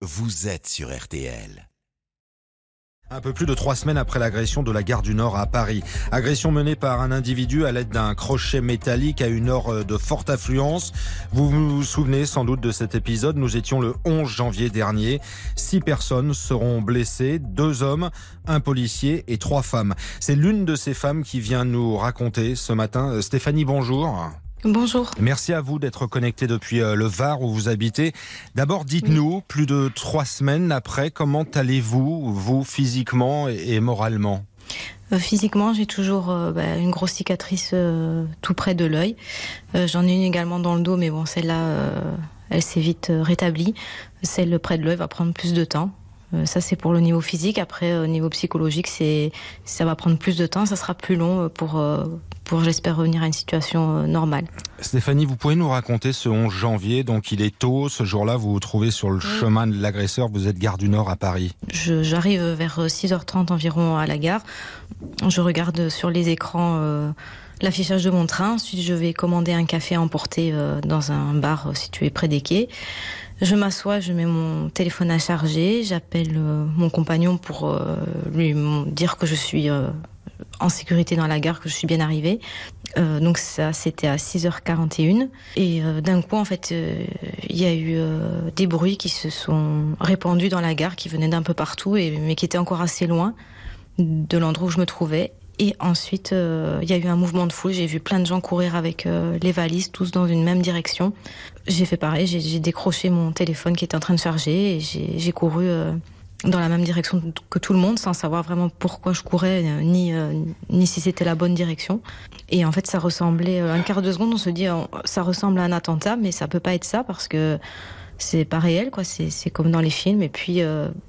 vous êtes sur RTL. Un peu plus de trois semaines après l'agression de la gare du Nord à Paris. Agression menée par un individu à l'aide d'un crochet métallique à une heure de forte affluence. Vous vous souvenez sans doute de cet épisode. Nous étions le 11 janvier dernier. Six personnes seront blessées, deux hommes, un policier et trois femmes. C'est l'une de ces femmes qui vient nous raconter ce matin. Stéphanie, bonjour. Bonjour. Merci à vous d'être connecté depuis euh, le Var où vous habitez. D'abord, dites-nous, plus de trois semaines après, comment allez-vous, vous, physiquement et moralement? Euh, Physiquement, j'ai toujours euh, bah, une grosse cicatrice tout près de l'œil. J'en ai une également dans le dos, mais bon, celle-là, elle s'est vite rétablie. Celle près de l'œil va prendre plus de temps. Ça, c'est pour le niveau physique. Après, au niveau psychologique, c'est ça va prendre plus de temps. Ça sera plus long pour pour, j'espère, revenir à une situation euh, normale. Stéphanie, vous pouvez nous raconter ce 11 janvier, donc il est tôt, ce jour-là, vous vous trouvez sur le chemin de l'agresseur, vous êtes gare du Nord à Paris. J'arrive vers 6h30 environ à la gare, je regarde sur les écrans euh, l'affichage de mon train, ensuite je vais commander un café à emporter euh, dans un bar situé près des quais. Je m'assois, je mets mon téléphone à charger, j'appelle mon compagnon pour lui dire que je suis en sécurité dans la gare, que je suis bien arrivée. Euh, donc ça, c'était à 6h41. Et euh, d'un coup, en fait, euh, il y a eu des bruits qui se sont répandus dans la gare, qui venaient d'un peu partout, et, mais qui étaient encore assez loin de l'endroit où je me trouvais. Et ensuite, il y a eu un mouvement de foule. J'ai vu plein de gens courir avec les valises, tous dans une même direction. J'ai fait pareil. J'ai décroché mon téléphone qui était en train de charger et j'ai couru dans la même direction que tout le monde sans savoir vraiment pourquoi je courais euh, ni euh, ni si c'était la bonne direction et en fait ça ressemblait euh, un quart de seconde on se dit ça ressemble à un attentat mais ça peut pas être ça parce que c'est pas réel quoi. C'est comme dans les films. Et puis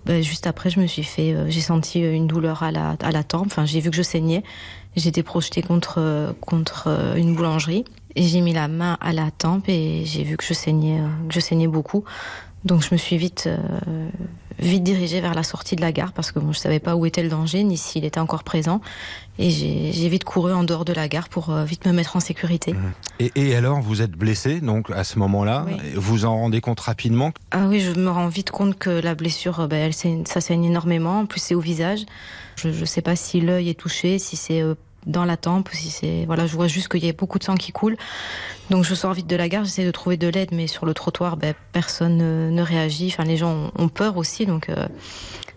ben, juste après je me suis fait j'ai senti une douleur à la à la tempe. Enfin j'ai vu que je saignais. J'étais projetée contre contre une boulangerie et j'ai mis la main à la tempe et j'ai vu que je saignais que je saignais beaucoup donc je me suis vite, euh, vite dirigée vers la sortie de la gare parce que bon, je savais pas où était le danger ni s'il était encore présent. Et j'ai vite couru en dehors de la gare pour euh, vite me mettre en sécurité. Mmh. Et, et, alors, vous êtes blessé donc à ce moment-là? Vous en rendez compte rapidement? Ah oui, je me rends vite compte que la blessure, ben, elle, ça saigne énormément. En plus, c'est au visage. Je ne sais pas si l'œil est touché, si c'est euh, dans la tempe, si c'est voilà, je vois juste qu'il y a beaucoup de sang qui coule. Donc je sors vite de la gare, j'essaie de trouver de l'aide, mais sur le trottoir, ben, personne ne, réagit. Enfin, les gens ont, peur aussi, donc euh,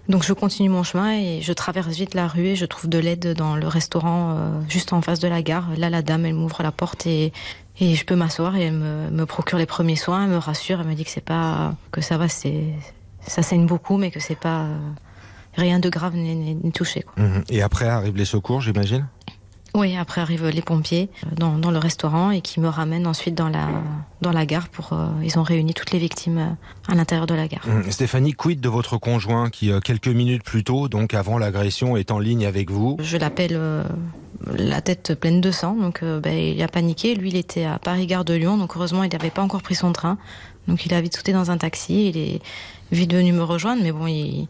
donc je continue mon chemin et je traverse vite la rue et je trouve de l'aide dans le restaurant euh, juste en face de la gare. Là, la dame, elle m'ouvre la porte et et je peux m'asseoir et elle me, procure les premiers soins, elle me rassure, elle me dit que c'est pas que ça va, c'est ça saigne beaucoup, mais que c'est pas rien de grave n'est touché. Quoi. Mhm. Et après arrivent les secours, j'imagine? Oui, après arrivent les pompiers euh, dans, dans, le restaurant et qui me ramènent ensuite dans la, dans la gare pour. Euh, ils ont réuni toutes les victimes euh, à l'intérieur de la gare. Mhm. Stéphanie, quid de votre conjoint qui, quelques minutes plus tôt, donc avant l'agression, est en ligne avec vous? Je l'appelle la tête pleine de sang, donc ben, il a paniqué. Lui, il était à Paris-Gare de Lyon, donc heureusement, il n'avait pas encore pris son train. Donc il a vite sauté dans un taxi. Il est vite venu me rejoindre, mais bon, il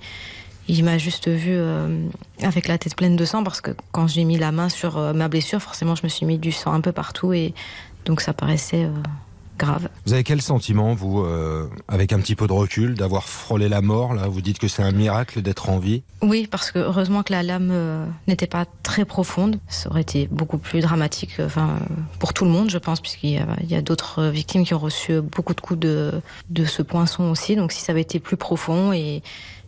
il m'a juste vu euh, avec la tête pleine de sang parce que quand j'ai mis la main sur euh, ma blessure, forcément, je me suis mis du sang un peu partout et donc ça paraissait euh, grave. Vous avez quel sentiment, vous, avec un petit peu de recul, d'avoir frôlé la mort Là, vous dites que c'est un miracle d'être en vie. Oui, parce que heureusement que la lame n'était pas très profonde. Ça aurait été beaucoup plus dramatique, enfin, pour tout le monde, je pense, puisqu'il y a, a d'autres victimes qui ont reçu beaucoup de coups de, de ce poinçon aussi. Donc, si ça avait été plus profond et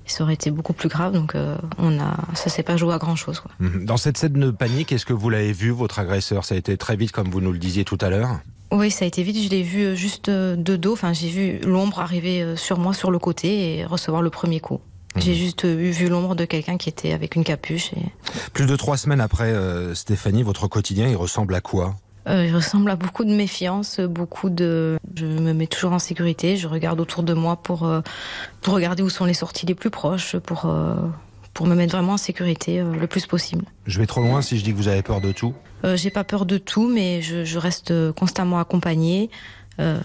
ça aurait été beaucoup plus grave. Donc, euh, on a, ça s'est pas joué à grand chose. Quoi. Mhm. Dans cette scène de panique, est-ce que vous l'avez vu, votre agresseur? Ça a été très vite, comme vous nous le disiez tout à l'heure? Oui, ça a été vite. Je l'ai vu euh, juste euh, de dos. Enfin, j'ai vu l'ombre arriver sur moi, sur le côté, et recevoir le premier coup. Mhm. J'ai juste vu l'ombre de quelqu'un qui était avec une capuche. Et... Plus de trois semaines après, Stéphanie, votre quotidien, il ressemble à quoi? Euh, il ressemble à beaucoup de méfiance, beaucoup de. Je me mets toujours en sécurité. Je regarde autour de moi pour euh, pour regarder où sont les sorties les plus proches, pour euh, pour me mettre vraiment en sécurité euh, le plus possible. Je vais trop loin si je dis que vous avez peur de tout. J'ai pas peur de tout, mais je, je reste constamment accompagnée. Euh,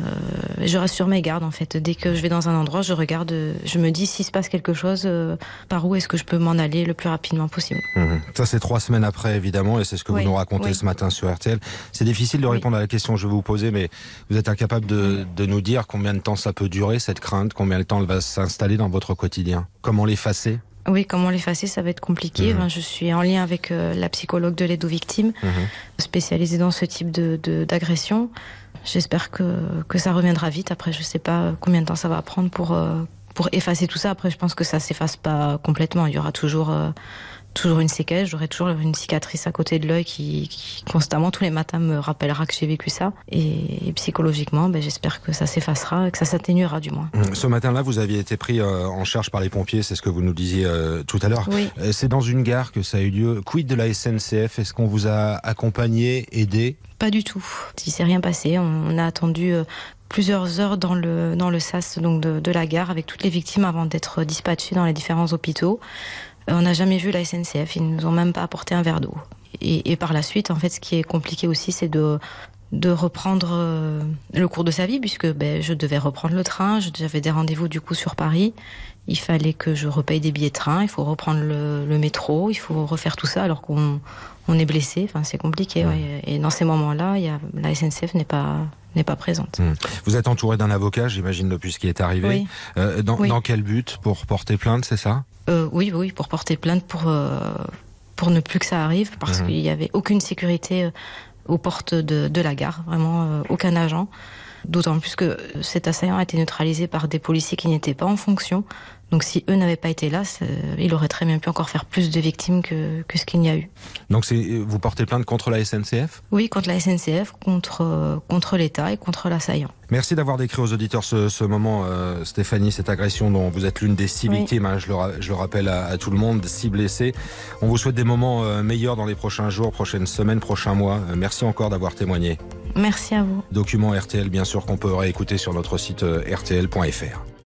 je reste sur mes gardes en fait. Dès que je vais dans un endroit, je regarde, je me dis s'il se passe quelque chose, euh, par où est-ce que je peux m'en aller le plus rapidement possible. Mhm. Ça c'est trois semaines après évidemment et c'est ce que vous nous racontez ce matin sur RTL. C'est difficile de répondre à la question que je vais vous poser, mais vous êtes incapable de, de, nous dire combien de temps ça peut durer cette crainte, combien de temps elle va s'installer dans votre quotidien, comment l'effacer? Oui, comment l'effacer, ça va être compliqué. Mhm. je suis en lien avec euh, la psychologue de l'aide aux victimes, mhm. spécialisée dans ce type d'agression. De, J'espère que, ça reviendra vite. Après, je sais pas combien de temps ça va prendre pour, euh, pour effacer tout ça. Après, je pense que ça s'efface pas complètement. Il y aura toujours euh, toujours une séquelle, j'aurai toujours une cicatrice à côté de l'œil qui, qui, constamment tous les matins me rappellera que j'ai vécu ça. Et, psychologiquement, ben, j'espère que ça s'effacera que ça s'atténuera du moins. Mmh. Ce matin-là, vous aviez été pris euh, en charge par les pompiers, c'est ce que vous nous disiez euh, tout à l'heure. Oui. Euh, c'est dans une gare que ça a eu lieu. Quid de la SNCF Est-ce qu'on vous a accompagné, aidé? Pas du tout. Il s'est rien passé. On, a attendu plusieurs heures dans le, dans le sas donc de, de la gare avec toutes les victimes avant d'être dispatchées dans les différents hôpitaux. Euh, on n'a jamais vu la SNCF, ils nous ont même pas apporté un verre d'eau. Et, par la suite, en fait, ce qui est compliqué aussi, c'est de de reprendre euh, le cours de sa vie puisque ben, je devais reprendre le train, j'avais des rendez-vous du coup sur Paris, il fallait que je repaye des billets de train, il faut reprendre le, métro, il faut refaire tout ça alors qu'on on est blessé, enfin c'est compliqué. Et dans ces moments-là, la SNCF n'est pas n'est pas présente. Mmh. Vous êtes entouré d'un avocat, j'imagine depuis ce qui est arrivé. Euh, dans, dans quel but? Pour porter plainte, c'est ça? Euh, oui, oui, pour porter plainte, pour, euh, pour ne plus que ça arrive, parce mhm. qu'il n'y avait aucune sécurité euh, aux portes de, de la gare, vraiment aucun agent. D'autant plus que cet assaillant a été neutralisé par des policiers qui n'étaient pas en fonction. Donc si eux n'avaient pas été là, il aurait très bien pu encore faire plus de victimes que, que ce qu'il n'y a eu. Donc vous portez plainte contre la SNCF Oui, contre la SNCF, contre, contre l'État et contre l'assaillant. Merci d'avoir décrit aux auditeurs ce, ce moment, euh, Stéphanie, cette agression dont vous êtes l'une des six victimes. Hein, je, le, je, le, rappelle à, à, tout le monde, six blessés. On vous souhaite des moments euh, meilleurs dans les prochains jours, prochaines semaines, prochains mois. Euh, merci encore d'avoir témoigné. Merci à vous. Document RTL, bien sûr, qu'on peut réécouter sur notre site rtl.fr.